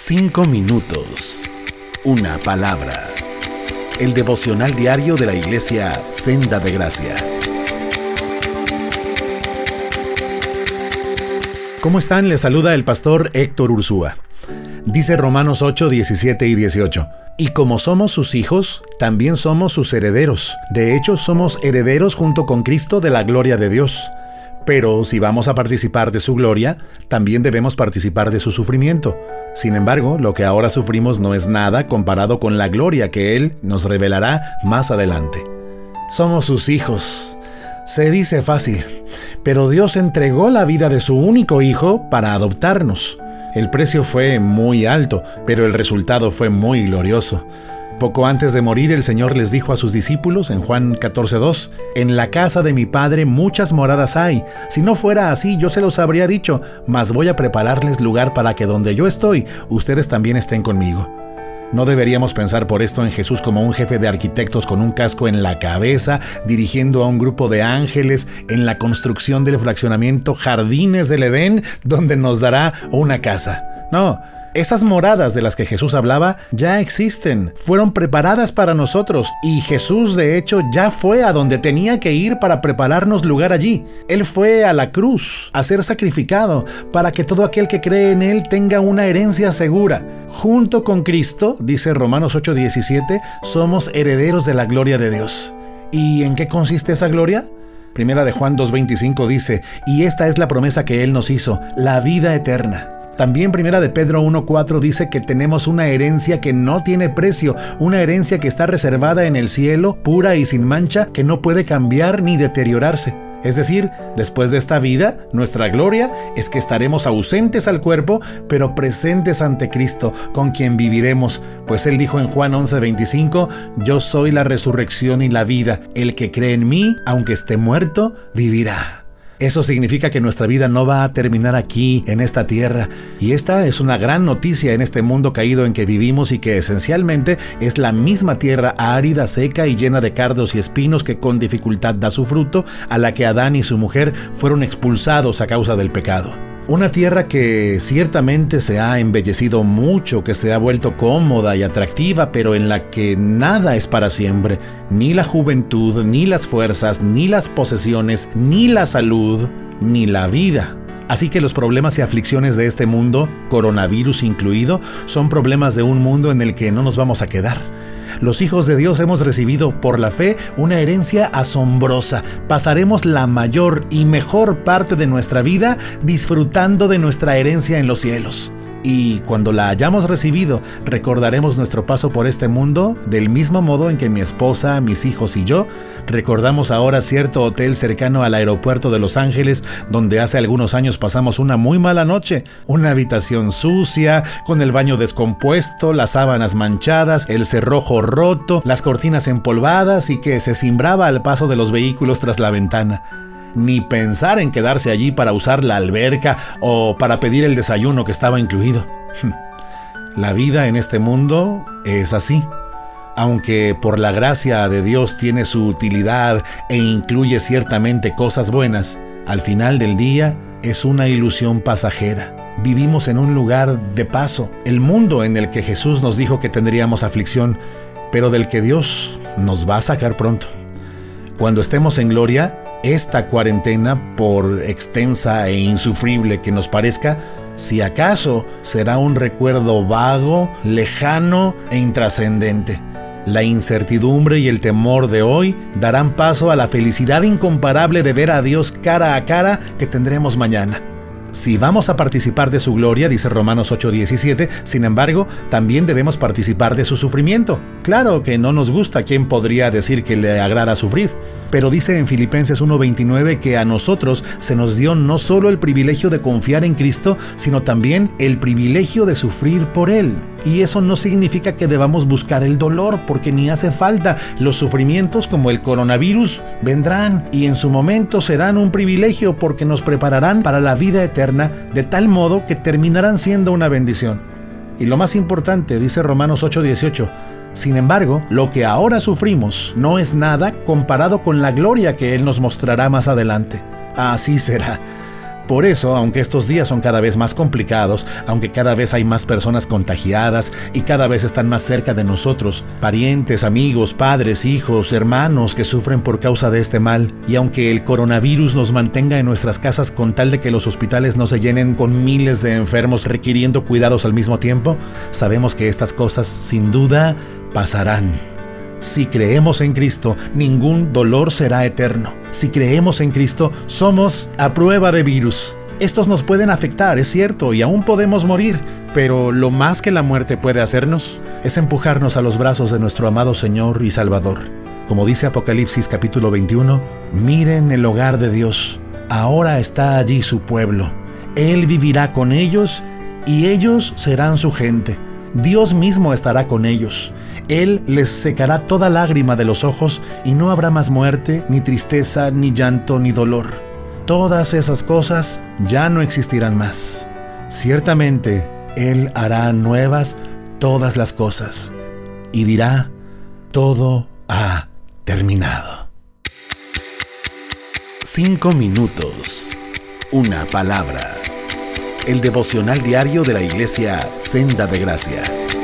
Cinco minutos. Una palabra. El devocional diario de la iglesia Senda de Gracia. ¿Cómo están? Les saluda el pastor Héctor Ursúa. Dice Romanos 8, 17 y 18. Y como somos sus hijos, también somos sus herederos. De hecho, somos herederos junto con Cristo de la gloria de Dios. Pero si vamos a participar de su gloria, también debemos participar de su sufrimiento. Sin embargo, lo que ahora sufrimos no es nada comparado con la gloria que Él nos revelará más adelante. Somos sus hijos. Se dice fácil, pero Dios entregó la vida de su único hijo para adoptarnos. El precio fue muy alto, pero el resultado fue muy glorioso. Poco antes de morir el Señor les dijo a sus discípulos en Juan 14:2, En la casa de mi Padre muchas moradas hay. Si no fuera así yo se los habría dicho, mas voy a prepararles lugar para que donde yo estoy, ustedes también estén conmigo. No deberíamos pensar por esto en Jesús como un jefe de arquitectos con un casco en la cabeza, dirigiendo a un grupo de ángeles en la construcción del fraccionamiento Jardines del Edén, donde nos dará una casa. No, esas moradas de las que Jesús hablaba ya existen, fueron preparadas para nosotros y Jesús de hecho ya fue a donde tenía que ir para prepararnos lugar allí. Él fue a la cruz a ser sacrificado para que todo aquel que cree en Él tenga una herencia segura. Junto con Cristo, dice Romanos 8:17, somos herederos de la gloria de Dios. ¿Y en qué consiste esa gloria? Primera de Juan 2.25 dice, y esta es la promesa que Él nos hizo, la vida eterna. También Primera de Pedro 1.4 dice que tenemos una herencia que no tiene precio, una herencia que está reservada en el cielo, pura y sin mancha, que no puede cambiar ni deteriorarse. Es decir, después de esta vida, nuestra gloria es que estaremos ausentes al cuerpo, pero presentes ante Cristo, con quien viviremos, pues Él dijo en Juan 11:25, Yo soy la resurrección y la vida, el que cree en mí, aunque esté muerto, vivirá. Eso significa que nuestra vida no va a terminar aquí, en esta tierra. Y esta es una gran noticia en este mundo caído en que vivimos y que esencialmente es la misma tierra árida, seca y llena de cardos y espinos que con dificultad da su fruto, a la que Adán y su mujer fueron expulsados a causa del pecado. Una tierra que ciertamente se ha embellecido mucho, que se ha vuelto cómoda y atractiva, pero en la que nada es para siempre, ni la juventud, ni las fuerzas, ni las posesiones, ni la salud, ni la vida. Así que los problemas y aflicciones de este mundo, coronavirus incluido, son problemas de un mundo en el que no nos vamos a quedar. Los hijos de Dios hemos recibido por la fe una herencia asombrosa. Pasaremos la mayor y mejor parte de nuestra vida disfrutando de nuestra herencia en los cielos. Y cuando la hayamos recibido, recordaremos nuestro paso por este mundo del mismo modo en que mi esposa, mis hijos y yo recordamos ahora cierto hotel cercano al aeropuerto de Los Ángeles donde hace algunos años pasamos una muy mala noche. Una habitación sucia, con el baño descompuesto, las sábanas manchadas, el cerrojo roto, las cortinas empolvadas y que se cimbraba al paso de los vehículos tras la ventana ni pensar en quedarse allí para usar la alberca o para pedir el desayuno que estaba incluido. La vida en este mundo es así. Aunque por la gracia de Dios tiene su utilidad e incluye ciertamente cosas buenas, al final del día es una ilusión pasajera. Vivimos en un lugar de paso, el mundo en el que Jesús nos dijo que tendríamos aflicción, pero del que Dios nos va a sacar pronto. Cuando estemos en gloria, esta cuarentena, por extensa e insufrible que nos parezca, si acaso será un recuerdo vago, lejano e intrascendente. La incertidumbre y el temor de hoy darán paso a la felicidad incomparable de ver a Dios cara a cara que tendremos mañana. Si vamos a participar de su gloria, dice Romanos 8:17, sin embargo, también debemos participar de su sufrimiento. Claro que no nos gusta, ¿quién podría decir que le agrada sufrir? Pero dice en Filipenses 1:29 que a nosotros se nos dio no solo el privilegio de confiar en Cristo, sino también el privilegio de sufrir por Él. Y eso no significa que debamos buscar el dolor, porque ni hace falta. Los sufrimientos como el coronavirus vendrán y en su momento serán un privilegio porque nos prepararán para la vida eterna de tal modo que terminarán siendo una bendición. Y lo más importante, dice Romanos 8:18, sin embargo, lo que ahora sufrimos no es nada comparado con la gloria que Él nos mostrará más adelante. Así será. Por eso, aunque estos días son cada vez más complicados, aunque cada vez hay más personas contagiadas y cada vez están más cerca de nosotros, parientes, amigos, padres, hijos, hermanos que sufren por causa de este mal, y aunque el coronavirus nos mantenga en nuestras casas con tal de que los hospitales no se llenen con miles de enfermos requiriendo cuidados al mismo tiempo, sabemos que estas cosas sin duda pasarán. Si creemos en Cristo, ningún dolor será eterno. Si creemos en Cristo, somos a prueba de virus. Estos nos pueden afectar, es cierto, y aún podemos morir, pero lo más que la muerte puede hacernos es empujarnos a los brazos de nuestro amado Señor y Salvador. Como dice Apocalipsis capítulo 21, miren el hogar de Dios. Ahora está allí su pueblo. Él vivirá con ellos y ellos serán su gente. Dios mismo estará con ellos. Él les secará toda lágrima de los ojos y no habrá más muerte, ni tristeza, ni llanto, ni dolor. Todas esas cosas ya no existirán más. Ciertamente, Él hará nuevas todas las cosas y dirá, todo ha terminado. Cinco minutos. Una palabra. El devocional diario de la iglesia Senda de Gracia.